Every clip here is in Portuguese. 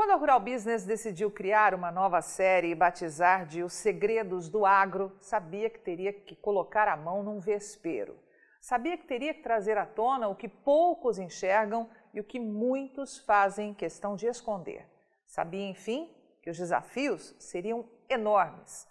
Quando a Rural Business decidiu criar uma nova série e batizar de Os Segredos do Agro, sabia que teria que colocar a mão num vespeiro. Sabia que teria que trazer à tona o que poucos enxergam e o que muitos fazem questão de esconder. Sabia, enfim, que os desafios seriam enormes.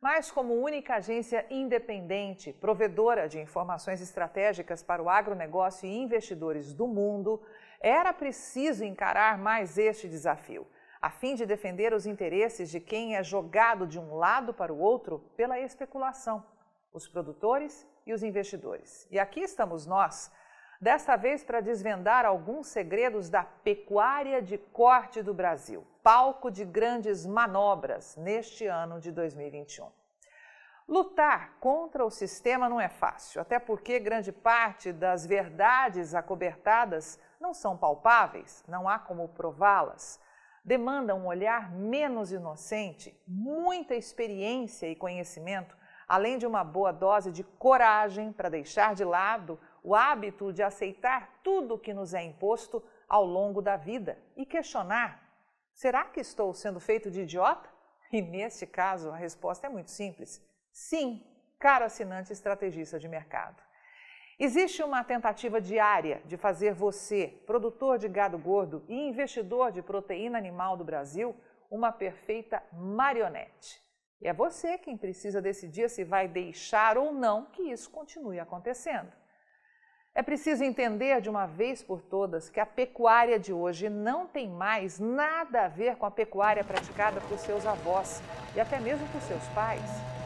Mas, como única agência independente, provedora de informações estratégicas para o agronegócio e investidores do mundo, era preciso encarar mais este desafio, a fim de defender os interesses de quem é jogado de um lado para o outro pela especulação, os produtores e os investidores. E aqui estamos nós, desta vez para desvendar alguns segredos da pecuária de corte do Brasil, palco de grandes manobras neste ano de 2021. Lutar contra o sistema não é fácil, até porque grande parte das verdades acobertadas não são palpáveis, não há como prová-las. Demanda um olhar menos inocente, muita experiência e conhecimento, além de uma boa dose de coragem para deixar de lado o hábito de aceitar tudo o que nos é imposto ao longo da vida e questionar: será que estou sendo feito de idiota? E neste caso, a resposta é muito simples: sim, caro assinante estrategista de mercado. Existe uma tentativa diária de fazer você, produtor de gado gordo e investidor de proteína animal do Brasil, uma perfeita marionete. E é você quem precisa decidir se vai deixar ou não que isso continue acontecendo. É preciso entender de uma vez por todas que a pecuária de hoje não tem mais nada a ver com a pecuária praticada por seus avós e até mesmo por seus pais.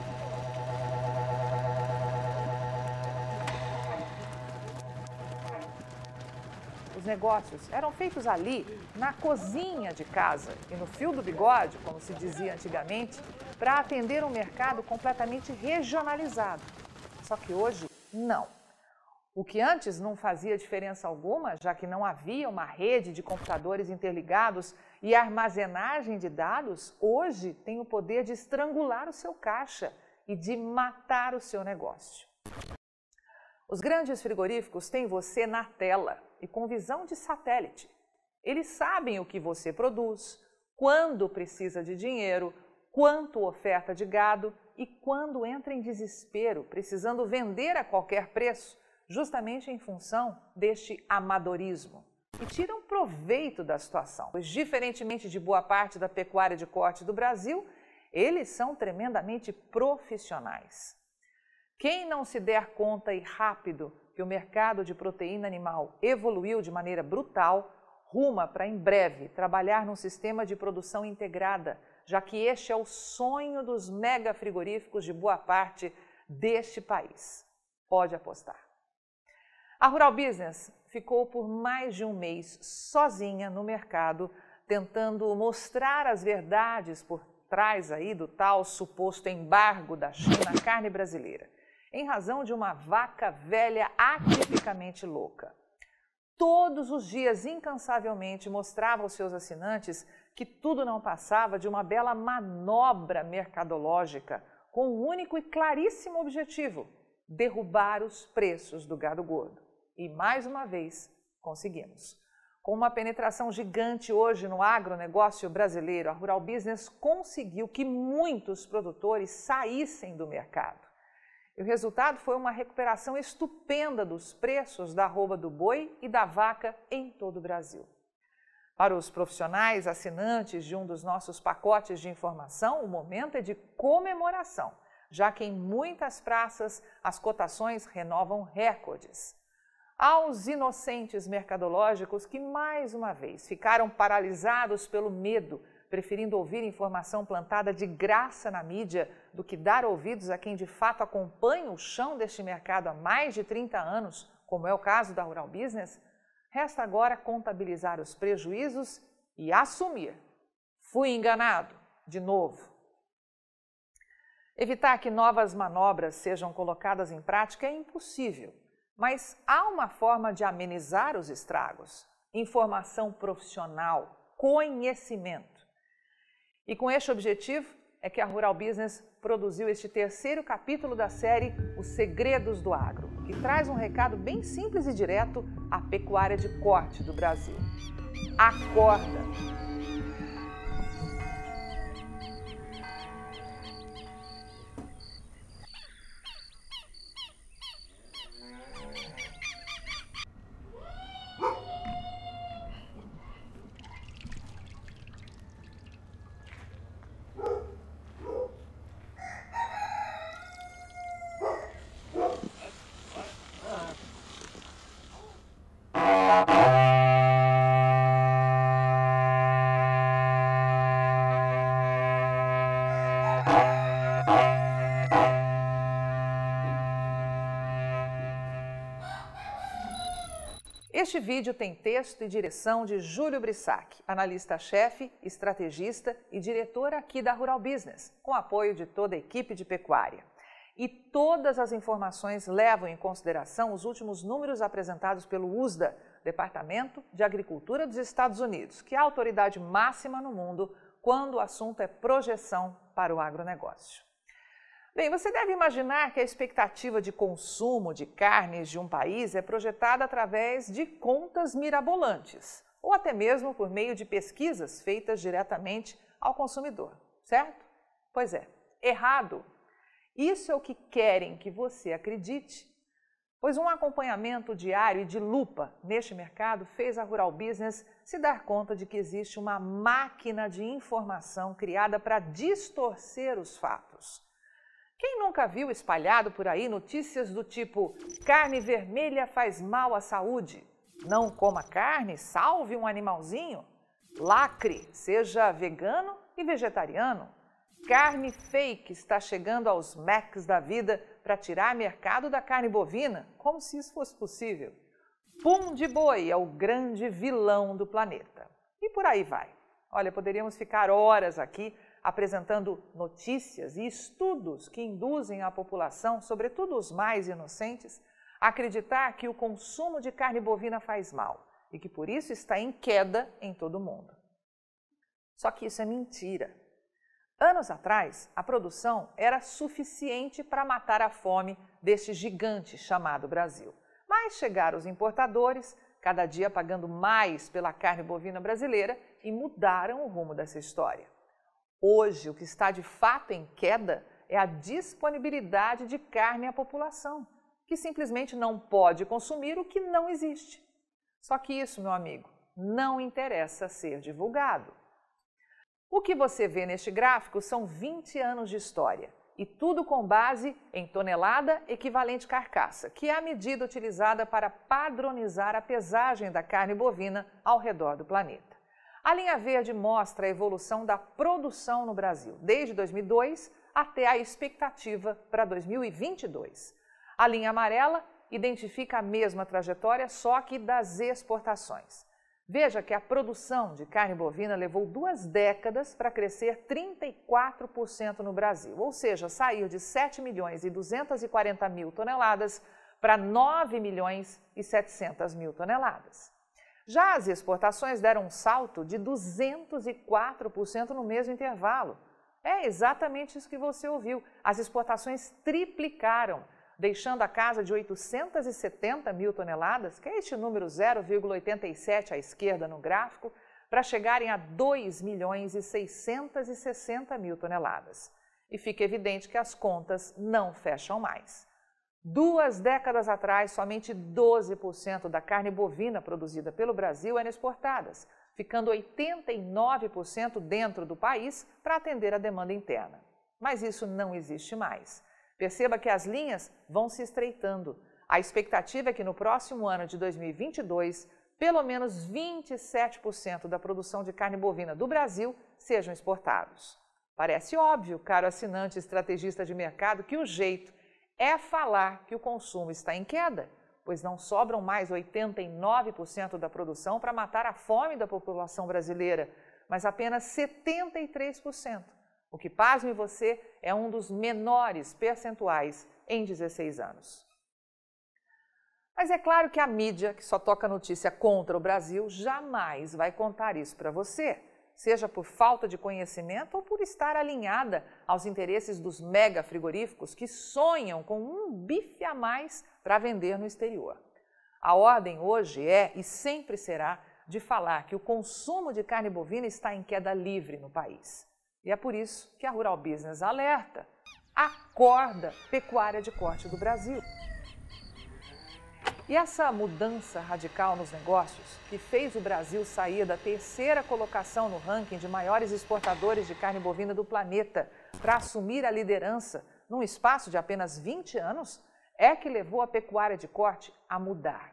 Negócios eram feitos ali, na cozinha de casa e no fio do bigode, como se dizia antigamente, para atender um mercado completamente regionalizado. Só que hoje, não. O que antes não fazia diferença alguma, já que não havia uma rede de computadores interligados e armazenagem de dados, hoje tem o poder de estrangular o seu caixa e de matar o seu negócio. Os grandes frigoríficos têm você na tela e com visão de satélite. Eles sabem o que você produz, quando precisa de dinheiro, quanto oferta de gado e quando entra em desespero, precisando vender a qualquer preço, justamente em função deste amadorismo. E tiram proveito da situação, pois, diferentemente de boa parte da pecuária de corte do Brasil, eles são tremendamente profissionais. Quem não se der conta e rápido que o mercado de proteína animal evoluiu de maneira brutal, ruma para em breve trabalhar num sistema de produção integrada, já que este é o sonho dos mega frigoríficos de boa parte deste país. Pode apostar. A Rural Business ficou por mais de um mês sozinha no mercado, tentando mostrar as verdades por trás aí do tal suposto embargo da China à carne brasileira em razão de uma vaca velha atipicamente louca. Todos os dias, incansavelmente, mostrava aos seus assinantes que tudo não passava de uma bela manobra mercadológica com um único e claríssimo objetivo: derrubar os preços do gado gordo. E mais uma vez, conseguimos. Com uma penetração gigante hoje no agronegócio brasileiro, a Rural Business conseguiu que muitos produtores saíssem do mercado. E o resultado foi uma recuperação estupenda dos preços da arroba do boi e da vaca em todo o Brasil. Para os profissionais assinantes de um dos nossos pacotes de informação, o momento é de comemoração, já que em muitas praças as cotações renovam recordes. Aos inocentes mercadológicos que, mais uma vez, ficaram paralisados pelo medo preferindo ouvir informação plantada de graça na mídia do que dar ouvidos a quem de fato acompanha o chão deste mercado há mais de 30 anos, como é o caso da Rural Business, resta agora contabilizar os prejuízos e assumir. Fui enganado, de novo. Evitar que novas manobras sejam colocadas em prática é impossível, mas há uma forma de amenizar os estragos: informação profissional, conhecimento. E com este objetivo é que a Rural Business produziu este terceiro capítulo da série Os Segredos do Agro, que traz um recado bem simples e direto à pecuária de corte do Brasil. Acorda! Este vídeo tem texto e direção de Júlio Brissac, analista-chefe, estrategista e diretor aqui da Rural Business, com apoio de toda a equipe de pecuária. E todas as informações levam em consideração os últimos números apresentados pelo USDA, Departamento de Agricultura dos Estados Unidos, que é a autoridade máxima no mundo quando o assunto é projeção para o agronegócio. Bem, você deve imaginar que a expectativa de consumo de carnes de um país é projetada através de contas mirabolantes, ou até mesmo por meio de pesquisas feitas diretamente ao consumidor, certo? Pois é, errado. Isso é o que querem que você acredite, pois um acompanhamento diário e de lupa neste mercado fez a Rural Business se dar conta de que existe uma máquina de informação criada para distorcer os fatos quem nunca viu espalhado por aí notícias do tipo carne vermelha faz mal à saúde? Não coma carne, salve um animalzinho? Lacre, seja vegano e vegetariano. Carne fake está chegando aos Macs da vida para tirar mercado da carne bovina, como se isso fosse possível. Pum de boi é o grande vilão do planeta. E por aí vai. Olha, poderíamos ficar horas aqui apresentando notícias e estudos que induzem a população, sobretudo os mais inocentes, a acreditar que o consumo de carne bovina faz mal e que por isso está em queda em todo o mundo. Só que isso é mentira. Anos atrás, a produção era suficiente para matar a fome deste gigante chamado Brasil. Mas chegaram os importadores, cada dia pagando mais pela carne bovina brasileira, e mudaram o rumo dessa história. Hoje, o que está de fato em queda é a disponibilidade de carne à população, que simplesmente não pode consumir o que não existe. Só que isso, meu amigo, não interessa ser divulgado. O que você vê neste gráfico são 20 anos de história e tudo com base em tonelada equivalente carcaça, que é a medida utilizada para padronizar a pesagem da carne bovina ao redor do planeta. A linha verde mostra a evolução da produção no Brasil, desde 2002 até a expectativa para 2022. A linha amarela identifica a mesma trajetória, só que das exportações. Veja que a produção de carne bovina levou duas décadas para crescer 34% no Brasil, ou seja, sair de 7 milhões e 240 mil toneladas para 9 milhões e 700 mil toneladas. Já as exportações deram um salto de 204% no mesmo intervalo. É exatamente isso que você ouviu. As exportações triplicaram, deixando a casa de 870 mil toneladas, que é este número 0,87 à esquerda no gráfico, para chegarem a 2 milhões e 660 mil toneladas. E fica evidente que as contas não fecham mais. Duas décadas atrás, somente 12% da carne bovina produzida pelo Brasil era exportada, ficando 89% dentro do país para atender a demanda interna. Mas isso não existe mais. Perceba que as linhas vão se estreitando. A expectativa é que no próximo ano de 2022, pelo menos 27% da produção de carne bovina do Brasil sejam exportados. Parece óbvio, caro assinante estrategista de mercado, que o jeito é falar que o consumo está em queda, pois não sobram mais 89% da produção para matar a fome da população brasileira, mas apenas 73%, o que, pasme você, é um dos menores percentuais em 16 anos. Mas é claro que a mídia, que só toca notícia contra o Brasil, jamais vai contar isso para você seja por falta de conhecimento ou por estar alinhada aos interesses dos mega frigoríficos que sonham com um bife a mais para vender no exterior. A ordem hoje é e sempre será de falar que o consumo de carne bovina está em queda livre no país. E é por isso que a Rural Business alerta: acorda pecuária de corte do Brasil. E essa mudança radical nos negócios, que fez o Brasil sair da terceira colocação no ranking de maiores exportadores de carne bovina do planeta para assumir a liderança num espaço de apenas 20 anos, é que levou a pecuária de corte a mudar.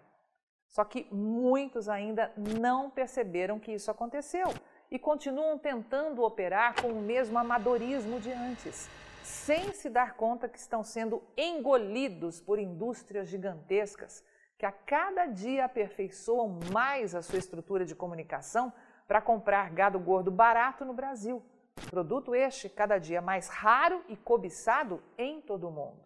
Só que muitos ainda não perceberam que isso aconteceu e continuam tentando operar com o mesmo amadorismo de antes, sem se dar conta que estão sendo engolidos por indústrias gigantescas que a cada dia aperfeiçoam mais a sua estrutura de comunicação para comprar gado gordo barato no Brasil. Produto este cada dia mais raro e cobiçado em todo o mundo.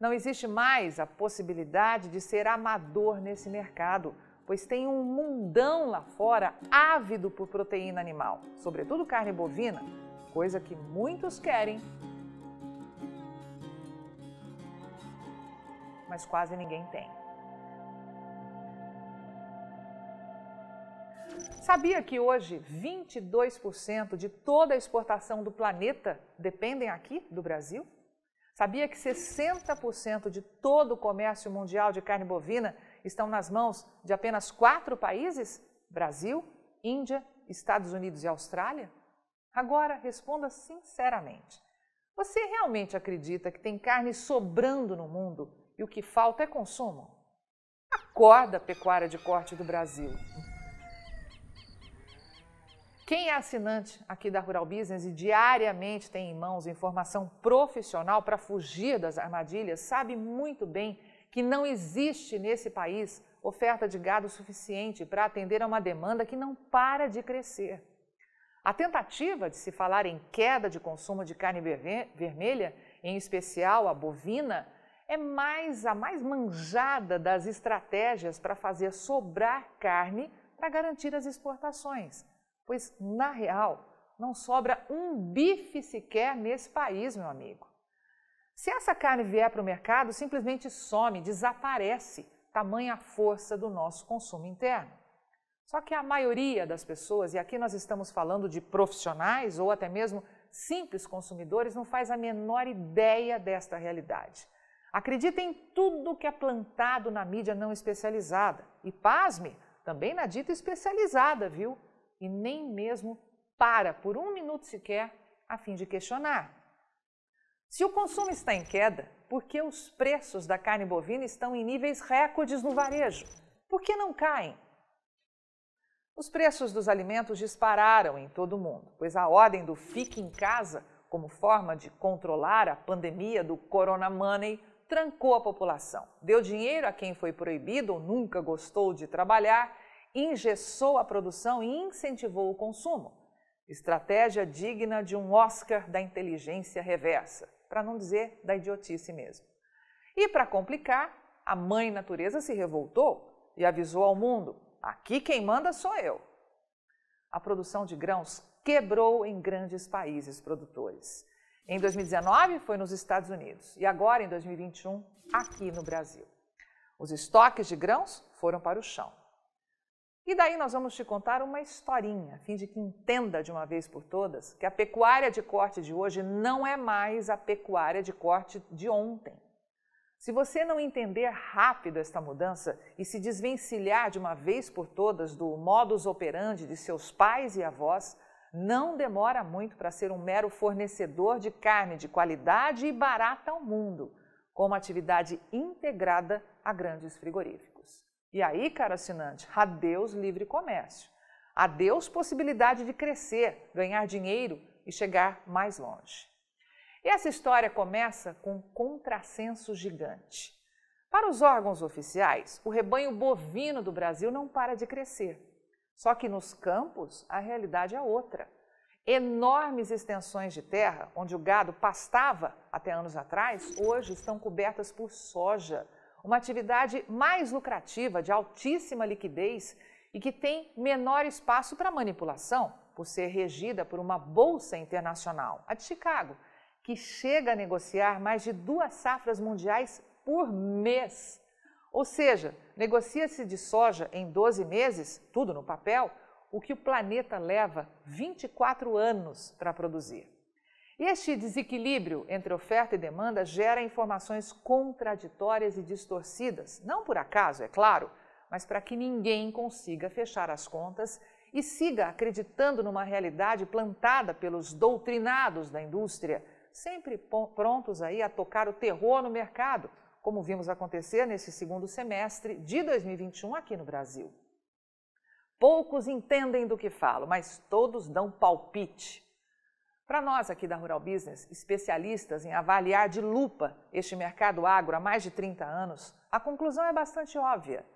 Não existe mais a possibilidade de ser amador nesse mercado, pois tem um mundão lá fora ávido por proteína animal, sobretudo carne bovina, coisa que muitos querem, mas quase ninguém tem. Sabia que hoje 22% de toda a exportação do planeta dependem aqui do Brasil? Sabia que 60% de todo o comércio mundial de carne bovina estão nas mãos de apenas quatro países? Brasil, Índia, Estados Unidos e Austrália? Agora, responda sinceramente. Você realmente acredita que tem carne sobrando no mundo e o que falta é consumo? Acorda, pecuária de corte do Brasil. Quem é assinante aqui da Rural Business e diariamente tem em mãos informação profissional para fugir das armadilhas, sabe muito bem que não existe nesse país oferta de gado suficiente para atender a uma demanda que não para de crescer. A tentativa de se falar em queda de consumo de carne vermelha, em especial a bovina, é mais a mais manjada das estratégias para fazer sobrar carne para garantir as exportações pois, na real, não sobra um bife sequer nesse país, meu amigo. Se essa carne vier para o mercado, simplesmente some, desaparece, tamanha a força do nosso consumo interno. Só que a maioria das pessoas, e aqui nós estamos falando de profissionais ou até mesmo simples consumidores, não faz a menor ideia desta realidade. Acredita em tudo que é plantado na mídia não especializada. E pasme, também na dita especializada, viu? E nem mesmo para por um minuto sequer a fim de questionar. Se o consumo está em queda, por que os preços da carne bovina estão em níveis recordes no varejo? Por que não caem? Os preços dos alimentos dispararam em todo o mundo, pois a ordem do fique em casa, como forma de controlar a pandemia do Corona Money, trancou a população. Deu dinheiro a quem foi proibido ou nunca gostou de trabalhar engessou a produção e incentivou o consumo. Estratégia digna de um Oscar da inteligência reversa, para não dizer da idiotice mesmo. E para complicar, a mãe natureza se revoltou e avisou ao mundo: aqui quem manda sou eu. A produção de grãos quebrou em grandes países produtores. Em 2019 foi nos Estados Unidos e agora em 2021 aqui no Brasil. Os estoques de grãos foram para o chão. E daí nós vamos te contar uma historinha, a fim de que entenda de uma vez por todas que a pecuária de corte de hoje não é mais a pecuária de corte de ontem. Se você não entender rápido esta mudança e se desvencilhar de uma vez por todas do modus operandi de seus pais e avós, não demora muito para ser um mero fornecedor de carne de qualidade e barata ao mundo, com uma atividade integrada a grandes frigoríficos. E aí, caro assinante, adeus livre comércio. Adeus possibilidade de crescer, ganhar dinheiro e chegar mais longe. E essa história começa com um contrassenso gigante. Para os órgãos oficiais, o rebanho bovino do Brasil não para de crescer. Só que nos campos, a realidade é outra. Enormes extensões de terra, onde o gado pastava até anos atrás, hoje estão cobertas por soja, uma atividade mais lucrativa, de altíssima liquidez e que tem menor espaço para manipulação, por ser regida por uma bolsa internacional, a de Chicago, que chega a negociar mais de duas safras mundiais por mês. Ou seja, negocia-se de soja em 12 meses, tudo no papel, o que o planeta leva 24 anos para produzir. Este desequilíbrio entre oferta e demanda gera informações contraditórias e distorcidas, não por acaso, é claro, mas para que ninguém consiga fechar as contas e siga acreditando numa realidade plantada pelos doutrinados da indústria, sempre prontos aí a tocar o terror no mercado, como vimos acontecer nesse segundo semestre de 2021 aqui no Brasil. Poucos entendem do que falo, mas todos dão palpite Para nós aqui da Rural Business, especialistas em avaliar de lupa este mercado agro há mais de 30 anos, a conclusão é bastante óbvia.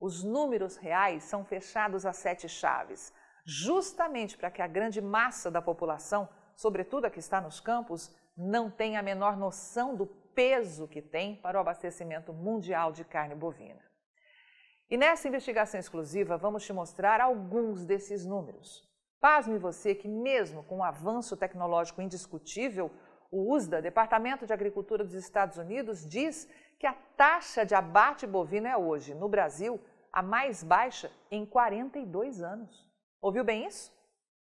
Os números reais são fechados a sete chaves, justamente para que a grande massa da população, sobretudo a que está nos campos, não tenha a menor noção do peso que tem para o abastecimento mundial de carne bovina. E nessa investigação exclusiva, vamos te mostrar alguns desses números. Pasme você que, mesmo com o avanço tecnológico indiscutível, o USDA, Departamento de Agricultura dos Estados Unidos, diz que a taxa de abate bovino é hoje, no Brasil, a mais baixa em 42 anos. Ouviu bem isso?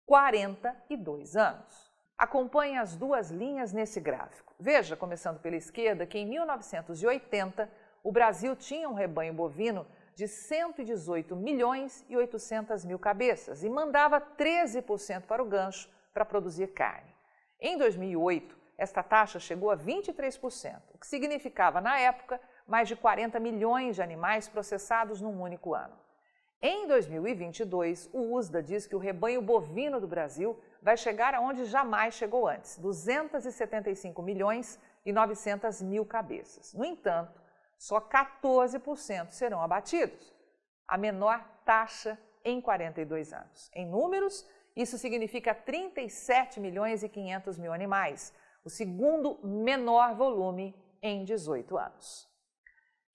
42 anos. Acompanhe as duas linhas nesse gráfico. Veja, começando pela esquerda, que em 1980 o Brasil tinha um rebanho bovino de 118 milhões e 800 mil cabeças e mandava 13% para o gancho para produzir carne. Em 2008, esta taxa chegou a 23%, o que significava, na época, mais de 40 milhões de animais processados num único ano. Em 2022, o USDA diz que o rebanho bovino do Brasil vai chegar aonde jamais chegou antes, 275 milhões e 900 mil cabeças. No entanto, só 14% serão abatidos, a menor taxa em 42 anos. Em números, isso significa 37 milhões e 500 mil animais, o segundo menor volume em 18 anos.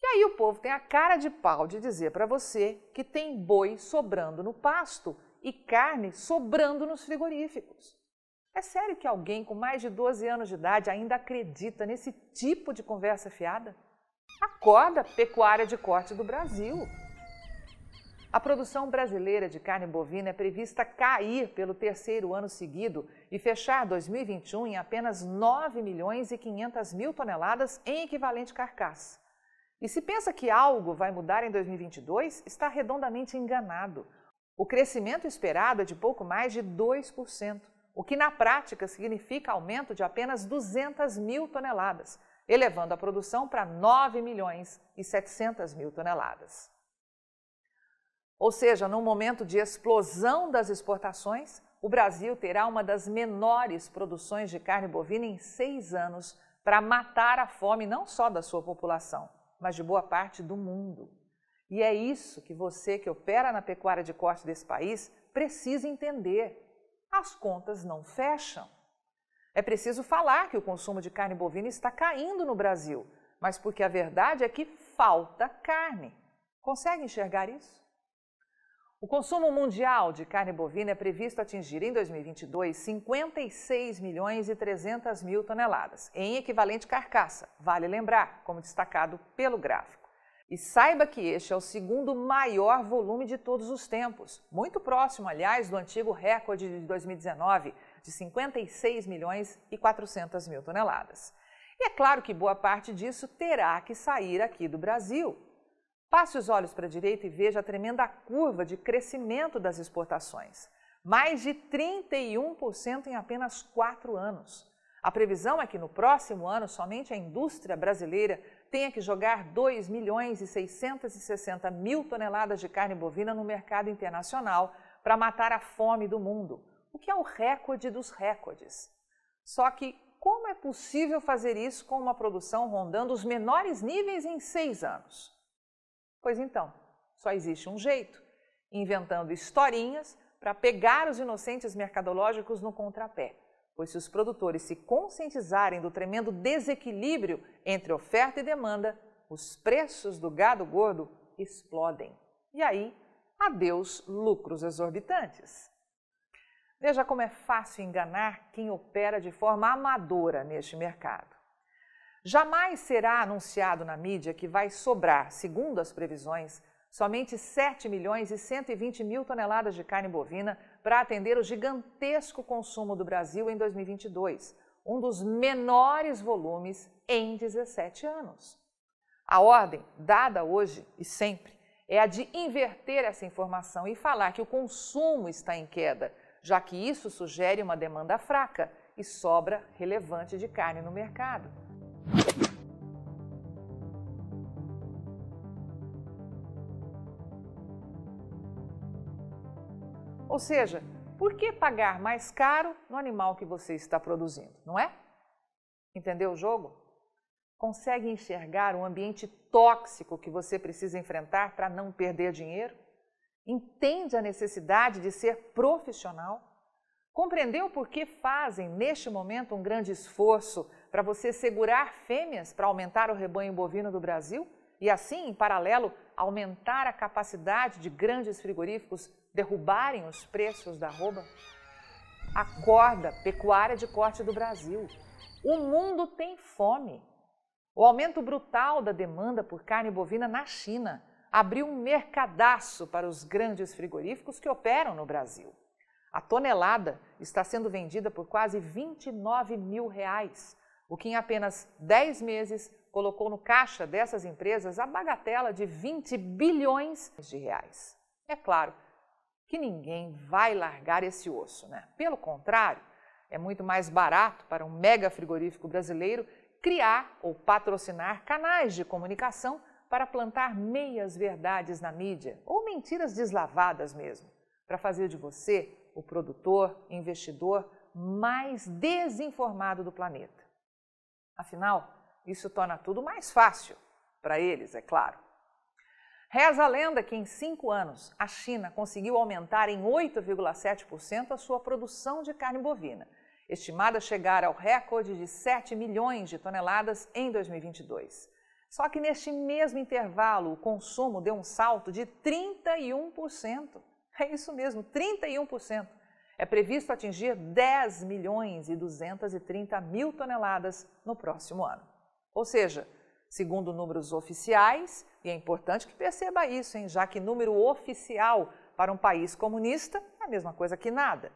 E aí o povo tem a cara de pau de dizer para você que tem boi sobrando no pasto e carne sobrando nos frigoríficos. É sério que alguém com mais de 12 anos de idade ainda acredita nesse tipo de conversa fiada? Acorda, pecuária de corte do Brasil. A produção brasileira de carne bovina é prevista cair pelo terceiro ano seguido e fechar 2021 em apenas 9 milhões e 500 mil toneladas em equivalente carcaça. E se pensa que algo vai mudar em 2022, está redondamente enganado. O crescimento esperado é de pouco mais de 2%, o que na prática significa aumento de apenas 200 mil toneladas, elevando a produção para 9 milhões e 700 mil toneladas. Ou seja, num momento de explosão das exportações, o Brasil terá uma das menores produções de carne bovina em seis anos para matar a fome não só da sua população, mas de boa parte do mundo. E é isso que você que opera na pecuária de corte desse país precisa entender. As contas não fecham. É preciso falar que o consumo de carne bovina está caindo no Brasil, mas porque a verdade é que falta carne. Consegue enxergar isso? O consumo mundial de carne bovina é previsto atingir em 2022 56 milhões e 300 mil toneladas, em equivalente carcaça, vale lembrar, como destacado pelo gráfico. E saiba que este é o segundo maior volume de todos os tempos, muito próximo, aliás, do antigo recorde de 2019, de 56 milhões e 400 mil toneladas. E é claro que boa parte disso terá que sair aqui do Brasil. Passe os olhos para a direita e veja a tremenda curva de crescimento das exportações. Mais de 31% em apenas quatro anos. A previsão é que no próximo ano somente a indústria brasileira tenha que jogar 2 milhões e 660 mil toneladas de carne bovina no mercado internacional para matar a fome do mundo o que é o recorde dos recordes. Só que como é possível fazer isso com uma produção rondando os menores níveis em seis anos? Pois então, só existe um jeito: inventando historinhas para pegar os inocentes mercadológicos no contrapé. Pois se os produtores se conscientizarem do tremendo desequilíbrio entre oferta e demanda, os preços do gado gordo explodem. E aí, adeus lucros exorbitantes. Veja como é fácil enganar quem opera de forma amadora neste mercado. Jamais será anunciado na mídia que vai sobrar, segundo as previsões, somente 7 milhões e 120 mil toneladas de carne bovina para atender o gigantesco consumo do Brasil em 2022, um dos menores volumes em 17 anos. A ordem, dada hoje e sempre, é a de inverter essa informação e falar que o consumo está em queda, já que isso sugere uma demanda fraca e sobra relevante de carne no mercado. Ou seja, por que pagar mais caro no animal que você está produzindo, não é? Entendeu o jogo? Consegue enxergar o ambiente tóxico que você precisa enfrentar para não perder dinheiro? Entende a necessidade de ser profissional? Compreendeu por que fazem neste momento um grande esforço para você segurar fêmeas para aumentar o rebanho bovino do Brasil e assim, em paralelo, aumentar a capacidade de grandes frigoríficos derrubarem os preços da arroba? Acorda, pecuária de corte do Brasil. O mundo tem fome. O aumento brutal da demanda por carne bovina na China abriu um mercadaço para os grandes frigoríficos que operam no Brasil. A tonelada está sendo vendida por quase 29 mil reais, o que em apenas 10 meses colocou no caixa dessas empresas a bagatela de 20 bilhões de reais. É claro que ninguém vai largar esse osso, né? Pelo contrário, é muito mais barato para um mega frigorífico brasileiro criar ou patrocinar canais de comunicação para plantar meias verdades na mídia ou mentiras deslavadas mesmo, para fazer de você o produtor, investidor mais desinformado do planeta. Afinal, isso torna tudo mais fácil para eles, é claro. Reza a lenda que em cinco anos a China conseguiu aumentar em 8,7% a sua produção de carne bovina estimada a chegar ao recorde de 7 milhões de toneladas em 2022. Só que neste mesmo intervalo, o consumo deu um salto de 31%. É isso mesmo, 31%. É previsto atingir 10 milhões e 230 mil toneladas no próximo ano. Ou seja, segundo números oficiais, e é importante que perceba isso, hein, já que número oficial para um país comunista é a mesma coisa que nada.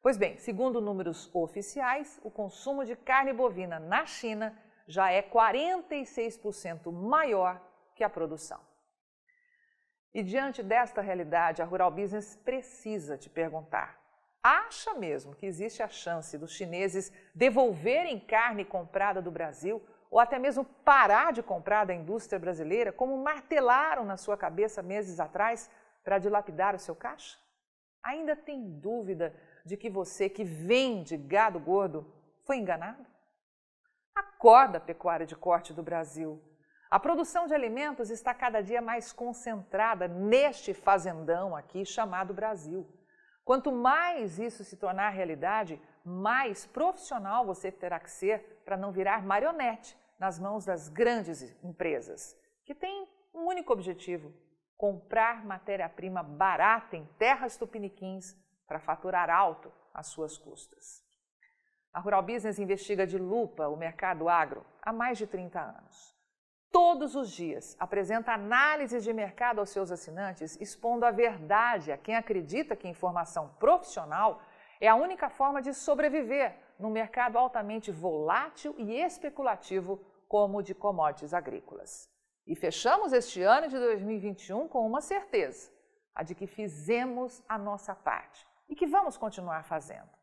Pois bem, segundo números oficiais, o consumo de carne bovina na China já é 46% maior que a produção. E diante desta realidade, a Rural Business precisa te perguntar: acha mesmo que existe a chance dos chineses devolverem carne comprada do Brasil ou até mesmo parar de comprar da indústria brasileira, como martelaram na sua cabeça meses atrás para dilapidar o seu caixa? Ainda tem dúvida de que você que vende gado gordo foi enganado? Acorda, pecuária de corte do Brasil. A produção de alimentos está cada dia mais concentrada neste fazendão aqui chamado Brasil. Quanto mais isso se tornar realidade, mais profissional você terá que ser para não virar marionete nas mãos das grandes empresas, que têm um único objetivo: comprar matéria-prima barata em terras tupiniquins para faturar alto às suas custas. A Rural Business investiga de lupa o mercado agro há mais de 30 anos. Todos os dias apresenta análises de mercado aos seus assinantes, expondo a verdade a quem acredita que informação profissional é a única forma de sobreviver num mercado altamente volátil e especulativo como o de commodities agrícolas. E fechamos este ano de 2021 com uma certeza: a de que fizemos a nossa parte e que vamos continuar fazendo.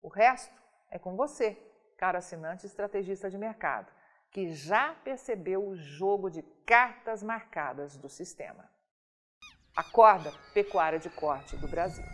O resto é com você, caro assinante estrategista de mercado, que já percebeu o jogo de cartas marcadas do sistema. Acorda, pecuária de corte do Brasil.